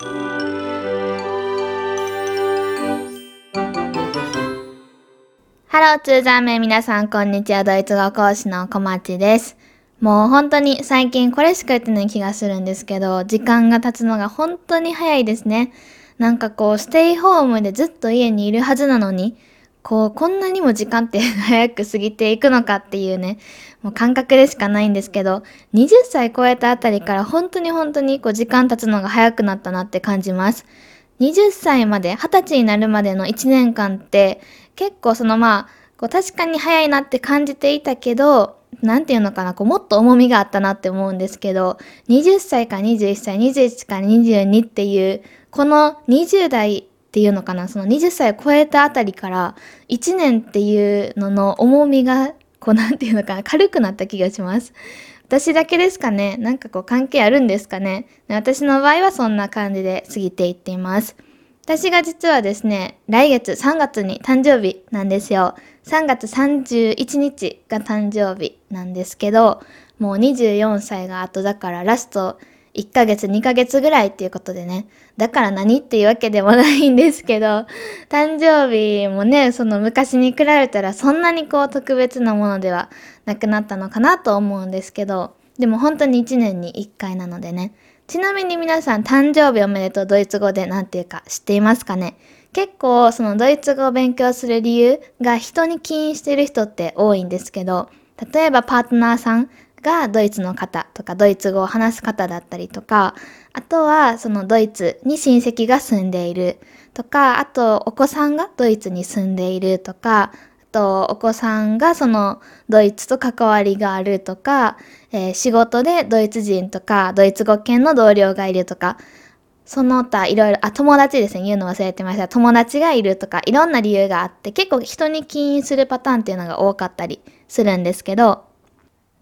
ハローツーザーメン皆さんこんにちは。ドイツ語講師の小町です。もう本当に最近これしか言ってない気がするんですけど時間が経つのが本当に早いですね。なんかこうステイホームでずっと家にいるはずなのにこう、こんなにも時間って 早く過ぎていくのかっていうね、もう感覚でしかないんですけど、20歳超えたあたりから本当に本当にこう時間経つのが早くなったなって感じます。20歳まで、20歳になるまでの1年間って結構そのまあ、こう確かに早いなって感じていたけど、なんていうのかな、こうもっと重みがあったなって思うんですけど、20歳から21歳、21から22っていう、この20代っていうのかな、その20歳を超えたあたりから1年っていうのの重みが、こうなんていうのかな、軽くなった気がします。私だけですかねなんかこう関係あるんですかね私の場合はそんな感じで過ぎていっています。私が実はですね、来月3月に誕生日なんですよ。3月31日が誕生日なんですけど、もう24歳が後だからラスト1ヶ月2ヶ月ぐらいっていうことでね。だから何っていうわけでもないんですけど、誕生日もね、その昔に比べたらそんなにこう特別なものではなくなったのかなと思うんですけど、でも本当に1年に1回なのでね。ちなみに皆さん誕生日おめでとうドイツ語で何て言うか知っていますかね？結構そのドイツ語を勉強する理由が人に起因してる人って多いんですけど、例えばパートナーさんがドイツの方とかドイツ語を話す方だったりとか、あとはそのドイツに親戚が住んでいるとか、あとお子さんがドイツに住んでいるとか、あとお子さんがそのドイツと関わりがあるとか、えー、仕事でドイツ人とかドイツ語圏の同僚がいるとか、その他いろいろ、あ、友達ですね。言うの忘れてました。友達がいるとか、いろんな理由があって、結構人に起因するパターンっていうのが多かったりするんですけど、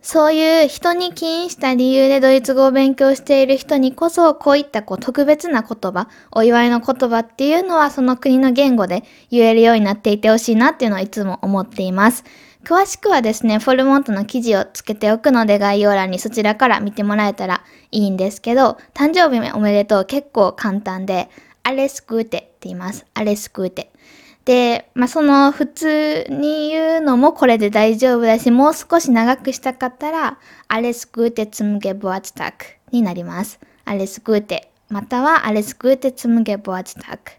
そういう人に起因した理由でドイツ語を勉強している人にこそ、こういったこう特別な言葉、お祝いの言葉っていうのはその国の言語で言えるようになっていてほしいなっていうのはいつも思っています。詳しくはですね、フォルモントの記事をつけておくので概要欄にそちらから見てもらえたらいいんですけど、誕生日おめでとう結構簡単で、アレスクーテって言います。アレスクーテ。で、まあ、その普通に言うのもこれで大丈夫だし、もう少し長くしたかったら、アレスクーテツムゲボアチタクになります。アレスクーテ、またはアレスクーテツムゲボアチタク。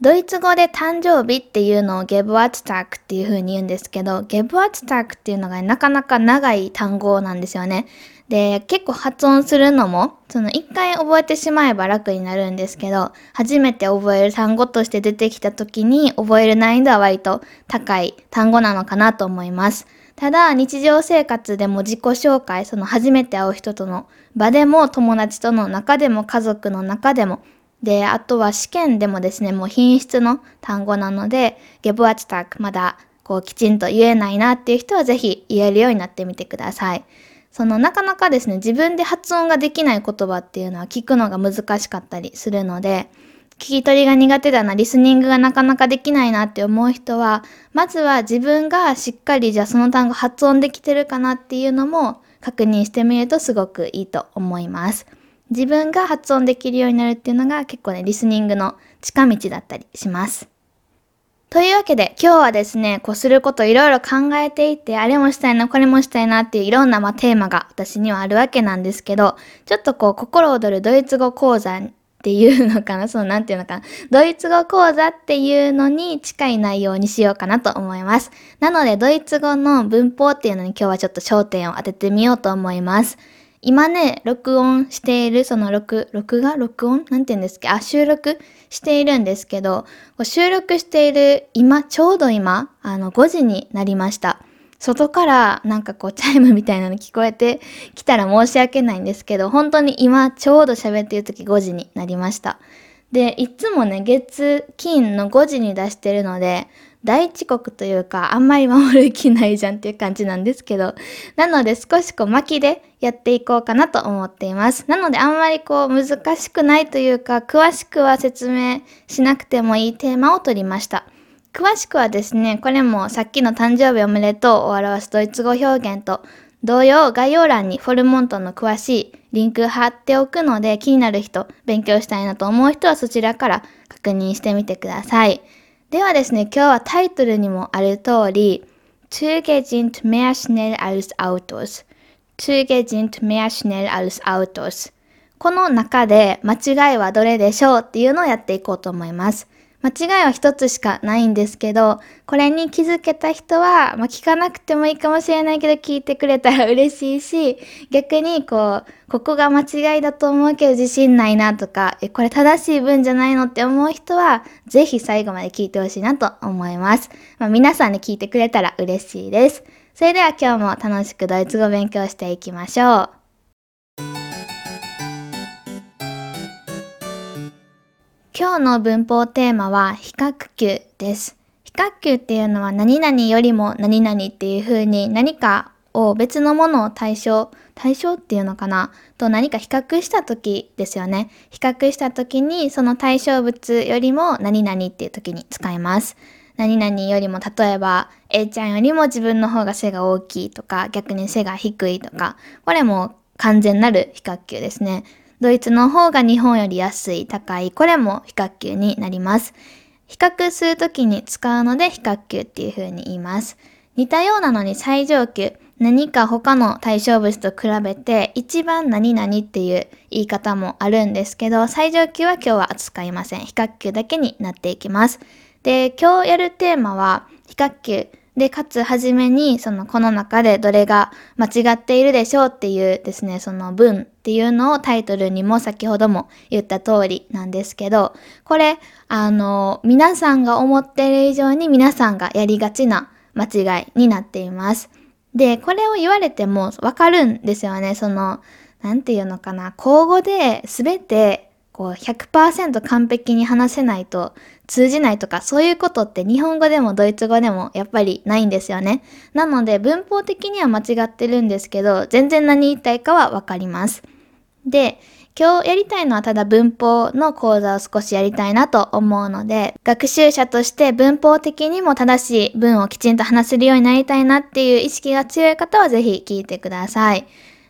ドイツ語で誕生日っていうのをゲブアツタクっていう風に言うんですけど、ゲブアツタクっていうのがなかなか長い単語なんですよね。で、結構発音するのも、その一回覚えてしまえば楽になるんですけど、初めて覚える単語として出てきた時に覚える難易度は割と高い単語なのかなと思います。ただ、日常生活でも自己紹介、その初めて会う人との場でも友達との中でも家族の中でも、で、あとは試験でもですね、もう品質の単語なので、ゲブアチタクまだこうきちんと言えないなっていう人はぜひ言えるようになってみてください。そのなかなかですね、自分で発音ができない言葉っていうのは聞くのが難しかったりするので、聞き取りが苦手だな、リスニングがなかなかできないなって思う人は、まずは自分がしっかりじゃあその単語発音できてるかなっていうのも確認してみるとすごくいいと思います。自分が発音できるようになるっていうのが結構ね、リスニングの近道だったりします。というわけで今日はですね、こうすることいろいろ考えていて、あれもしたいな、これもしたいなっていういろんなまあテーマが私にはあるわけなんですけど、ちょっとこう心躍るドイツ語講座っていうのかな、そのなんていうのかな、ドイツ語講座っていうのに近い内容にしようかなと思います。なのでドイツ語の文法っていうのに今日はちょっと焦点を当ててみようと思います。今ね、録音している、その録、録画？録音？なんて言うんですかあ、収録しているんですけど、収録している今、ちょうど今、あの、5時になりました。外からなんかこうチャイムみたいなの聞こえてきたら申し訳ないんですけど、本当に今ちょうど喋っている時5時になりました。で、いつもね、月、金の5時に出してるので、大遅刻というか、あんまり守る気ないじゃんっていう感じなんですけど、なので少しこう巻きでやっていこうかなと思っています。なのであんまりこう難しくないというか、詳しくは説明しなくてもいいテーマを取りました。詳しくはですね、これもさっきの誕生日おめでとうを表すドイツ語表現と同様、概要欄にフォルモントの詳しいリンク貼っておくので、気になる人、勉強したいなと思う人はそちらから確認してみてください。ではですね、今日はタイトルにもある通り、Toegezint mehr schnell als Autos。Toegezint mehr schnell als Autos。この中で間違いはどれでしょうっていうのをやっていこうと思います。間違いは一つしかないんですけど、これに気づけた人は、まあ、聞かなくてもいいかもしれないけど聞いてくれたら嬉しいし、逆にこう、ここが間違いだと思うけど自信ないなとか、え、これ正しい文じゃないのって思う人は、ぜひ最後まで聞いてほしいなと思います。まあ、皆さんに聞いてくれたら嬉しいです。それでは今日も楽しくドイツ語勉強していきましょう。今日の文法テーマは比較級です。比較級っていうのは何々よりも何々っていう風に何かを別のものを対象、対象っていうのかな？と何か比較した時ですよね。比較した時にその対象物よりも何々っていう時に使います。何々よりも例えば A ちゃんよりも自分の方が背が大きいとか逆に背が低いとかこれも完全なる比較級ですね。ドイツの方が日本より安い、高い、これも比較級になります。比較するときに使うので比較級っていう風に言います。似たようなのに最上級、何か他の対象物と比べて一番何々っていう言い方もあるんですけど、最上級は今日は扱いません。比較級だけになっていきます。で、今日やるテーマは比較級で、かつ、はじめに、その、この中でどれが間違っているでしょうっていうですね、その文っていうのをタイトルにも先ほども言った通りなんですけど、これ、あの、皆さんが思っている以上に皆さんがやりがちな間違いになっています。で、これを言われてもわかるんですよね。その、なんていうのかな、口語で全てこう100%完璧に話せないと通じないとかそういうことって日本語でもドイツ語でもやっぱりないんですよね。なので文法的には間違ってるんですけど全然何言いたいかはわかります。で、今日やりたいのはただ文法の講座を少しやりたいなと思うので、学習者として文法的にも正しい文をきちんと話せるようになりたいなっていう意識が強い方はぜひ聞いてください。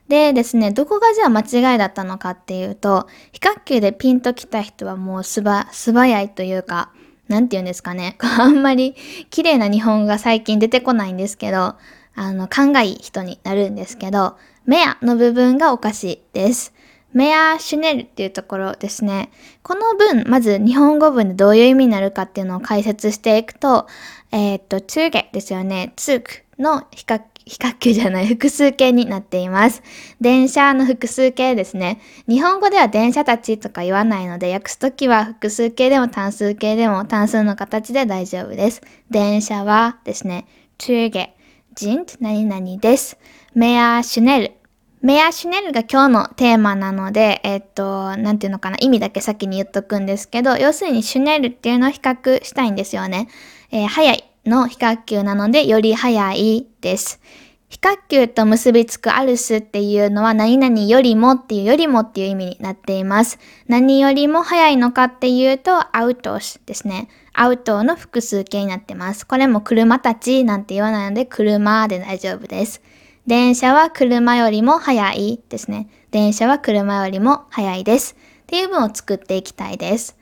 でですね、どこがじゃあ間違いだったのかっていうと、比較級でピンときた人はもうすば、素早いというか、なんて言うんですかね。あんまり綺麗な日本語が最近出てこないんですけど、あの、勘がいい人になるんですけど、メアの部分がおかしいです。メアシュネルっていうところですね。この文、まず日本語文でどういう意味になるかっていうのを解説していくと、えー、っと、ツーゲですよね。ツークの比較比較級じゃない複数形になっています。電車の複数形ですね。日本語では電車たちとか言わないので、訳すときは複数形でも単数形でも単数の形で大丈夫です。電車はですね、トゥーゲ、ジント何々です。メアシュネル。メアシュネルが今日のテーマなので、えっと、なんていうのかな、意味だけ先に言っとくんですけど、要するにシュネルっていうのを比較したいんですよね。えー、早い。の比較級なのでより早いです。比較級と結びつくアルスっていうのは何々よりもっていうよりもっていう意味になっています。何よりも早いのかっていうとアウトスですね。アウトの複数形になってます。これも車たちなんて言わないので車で大丈夫です。電車は車よりも早いですね。電車は車よりも早いです。っていう文を作っていきたいです。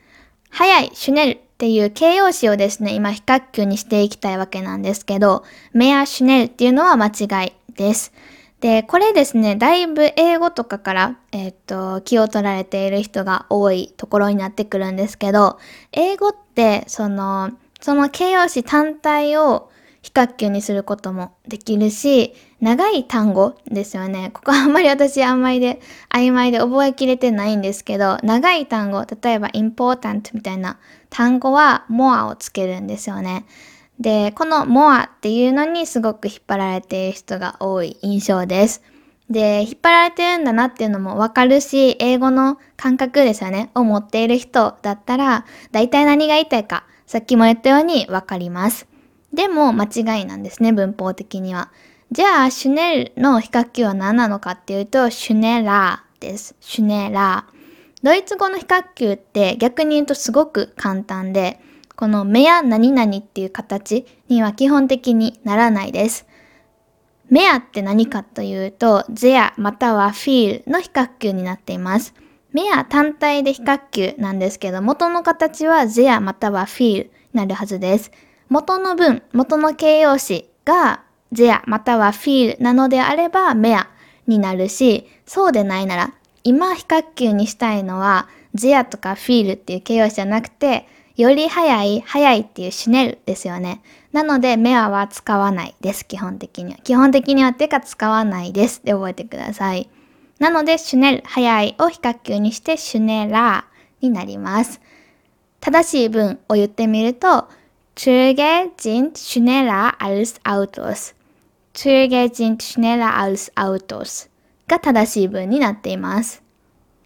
早い、シュネルっていう形容詞をですね、今比較級にしていきたいわけなんですけど、メアシュネルっていうのは間違いです。で、これですね、だいぶ英語とかから、えっ、と、気を取られている人が多いところになってくるんですけど、英語って、その、その形容詞単体を比較級にすることもできるし、長い単語ですよね。ここあんまり私あんまりで曖昧で覚えきれてないんですけど、長い単語、例えば important みたいな単語は more をつけるんですよね。で、この more っていうのにすごく引っ張られている人が多い印象です。で、引っ張られてるんだなっていうのもわかるし、英語の感覚ですよね、を持っている人だったら、大体何が言いたいか、さっきも言ったようにわかります。でも間違いなんですね、文法的には。じゃあ、シュネルの比較級は何なのかっていうと、シュネラーです。シュネラー。ドイツ語の比較級って逆に言うとすごく簡単で、この目や何々っていう形には基本的にならないです。メアって何かというと、ゼアまたはフィールの比較級になっています。メア単体で比較級なんですけど、元の形はゼアまたはフィールになるはずです。元の文、元の形容詞がゼアまたはフィールなのであればメアになるし、そうでないなら、今比較級にしたいのはゼアとかフィールっていう形容詞じゃなくて、より早い、早いっていうシュネルですよね。なので、メアは使わないです、基本的には。基本的にはてか使わないですで覚えてください。なので、シュネル、早いを比較級にしてシュネラーになります。正しい文を言ってみると、Züge sind schneller als Autos. Züge sind schneller als Autos が正しい文になっています。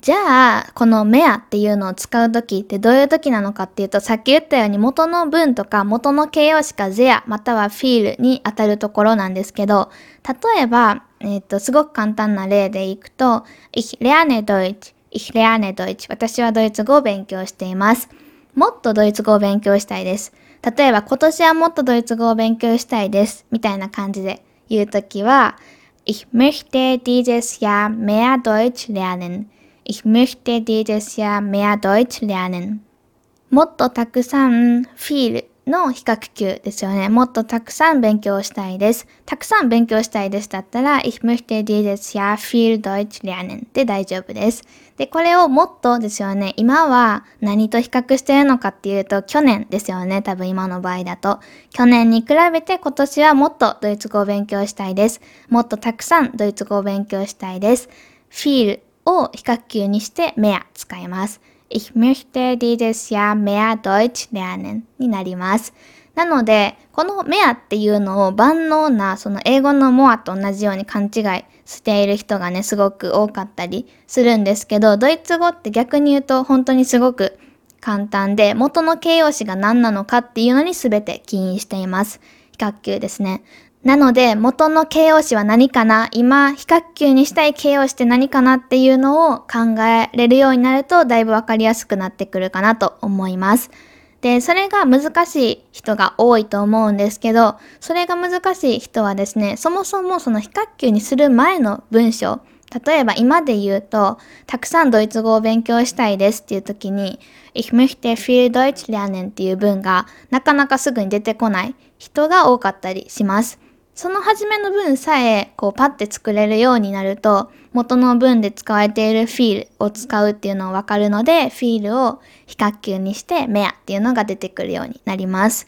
じゃあ、このメアっていうのを使うときってどういうときなのかっていうと、さっき言ったように元の文とか元の形容詞かゼアまたはフィールに当たるところなんですけど、例えば、えっ、ー、と、すごく簡単な例でいくと、Ich lerne Deutsch, ich lerne Deutsch 私はドイツ語を勉強しています。もっとドイツ語を勉強したいです。例えば、今年はもっとドイツ語を勉強したいです。みたいな感じで言うときは、Ich möchte dieses Jahr mehr Deutsch lernen. Ich möchte dieses Jahr mehr Deutsch lernen. もっとたくさん feel の比較級ですよね。もっとたくさん勉強したいです。たくさん勉強したいですだったら、ich möchte dieses Jahr viel Deutsch lernen で大丈夫です。で、これをもっとですよね。今は何と比較してるのかっていうと、去年ですよね。多分今の場合だと。去年に比べて今年はもっとドイツ語を勉強したいです。もっとたくさんドイツ語を勉強したいです。feel を比較級にしてメア使います。Ich möchte dieses Jahr mehr Deutsch lernen になります。なので、このメアっていうのを万能なその英語のモアと同じように勘違いしている人がね、すごく多かったりするんですけど、ドイツ語って逆に言うと本当にすごく簡単で、元の形容詞が何なのかっていうのに全て起因しています。比較級ですね。なので、元の形容詞は何かな？今、比較級にしたい形容詞って何かなっていうのを考えれるようになると、だいぶわかりやすくなってくるかなと思います。で、それが難しい人が多いと思うんですけど、それが難しい人はですね、そもそもその比較級にする前の文章、例えば今で言うと、たくさんドイツ語を勉強したいですっていう時に、Ich möchte viel Deutsch lernen っていう文がなかなかすぐに出てこない人が多かったりします。その初めの文さえ、こうパッて作れるようになると、元の文で使われているフィールを使うっていうのをわかるので、フィールを比較級にしてメアっていうのが出てくるようになります。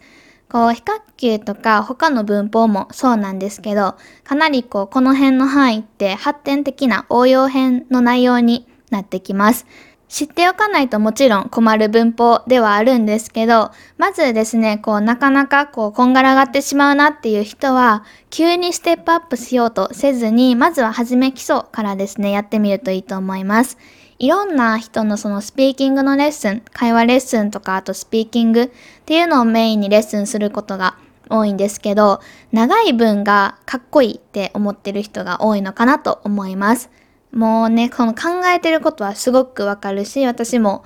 こう、比較級とか他の文法もそうなんですけど、かなりこう、この辺の範囲って発展的な応用編の内容になってきます。知っておかないともちろん困る文法ではあるんですけど、まずですね、こうなかなかこうこんがらがってしまうなっていう人は、急にステップアップしようとせずに、まずは初め基礎からですね、やってみるといいと思います。いろんな人のそのスピーキングのレッスン、会話レッスンとか、あとスピーキングっていうのをメインにレッスンすることが多いんですけど、長い文がかっこいいって思ってる人が多いのかなと思います。もうね、この考えてることはすごくわかるし、私も、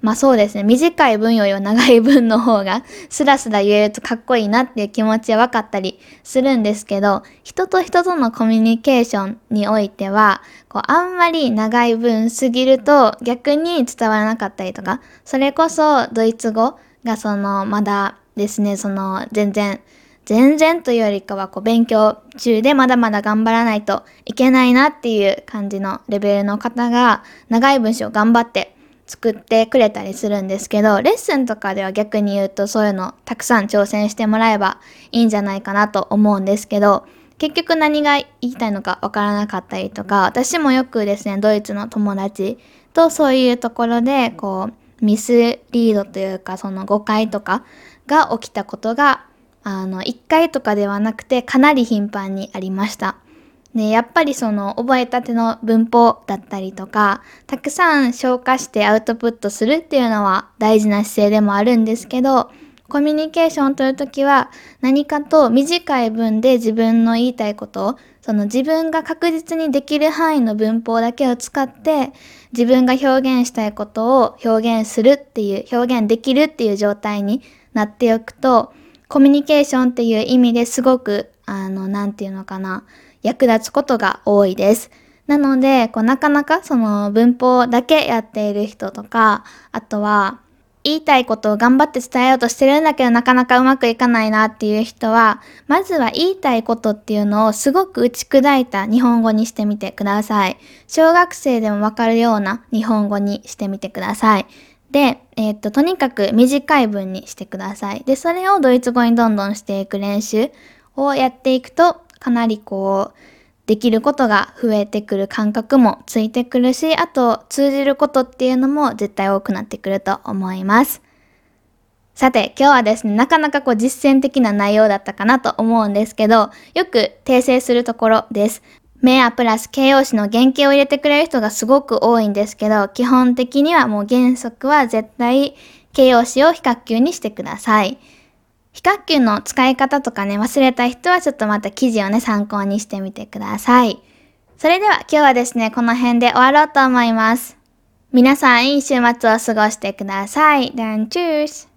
まあそうですね、短い文よりは長い文の方が、スラスラ言えるとかっこいいなっていう気持ちは分かったりするんですけど、人と人とのコミュニケーションにおいては、こう、あんまり長い文すぎると逆に伝わらなかったりとか、それこそドイツ語がその、まだですね、その、全然、全然というよりかはこう勉強中でまだまだ頑張らないといけないなっていう感じのレベルの方が長い文章を頑張って作ってくれたりするんですけど、レッスンとかでは逆に言うとそういうのたくさん挑戦してもらえばいいんじゃないかなと思うんですけど、結局何が言いたいのかわからなかったりとか、私もよくですね、ドイツの友達とそういうところで、こう、ミスリードというか、その誤解とかが起きたことがあの、1回とかではなくてかなり頻繁にありました。で、やっぱりその覚えたての文法だったりとか、たくさん消化してアウトプットするっていうのは大事な姿勢でもあるんですけど、コミュニケーションを取るときは何かと短い文で自分の言いたいことを、その自分が確実にできる範囲の文法だけを使って自分が表現したいことを表現するっていう、表現できるっていう状態になっておくと、コミュニケーションっていう意味ですごく、あの、なんていうのかな、役立つことが多いです。なので、こうなかなかその文法だけやっている人とか、あとは言いたいことを頑張って伝えようとしてるんだけどなかなかうまくいかないなっていう人は、まずは言いたいことっていうのをすごく打ち砕いた日本語にしてみてください。小学生でもわかるような日本語にしてみてください。で、えー、っと、とにかく短い文にしてください。で、それをドイツ語にどんどんしていく練習をやっていくと、かなりこう、できることが増えてくる感覚もついてくるし、あと通じることっていうのも絶対多くなってくると思います。さて、今日はですね、なかなかこう実践的な内容だったかなと思うんですけど、よく訂正するところです。メアプラス形容詞の原型を入れてくれる人がすごく多いんですけど、基本的にはもう原則は絶対形容詞を比較級にしてください。非角球の使い方とかね、忘れた人はちょっとまた記事をね、参考にしてみてください。それでは今日はですね、この辺で終わろうと思います。皆さんいい週末を過ごしてください。Then cheers!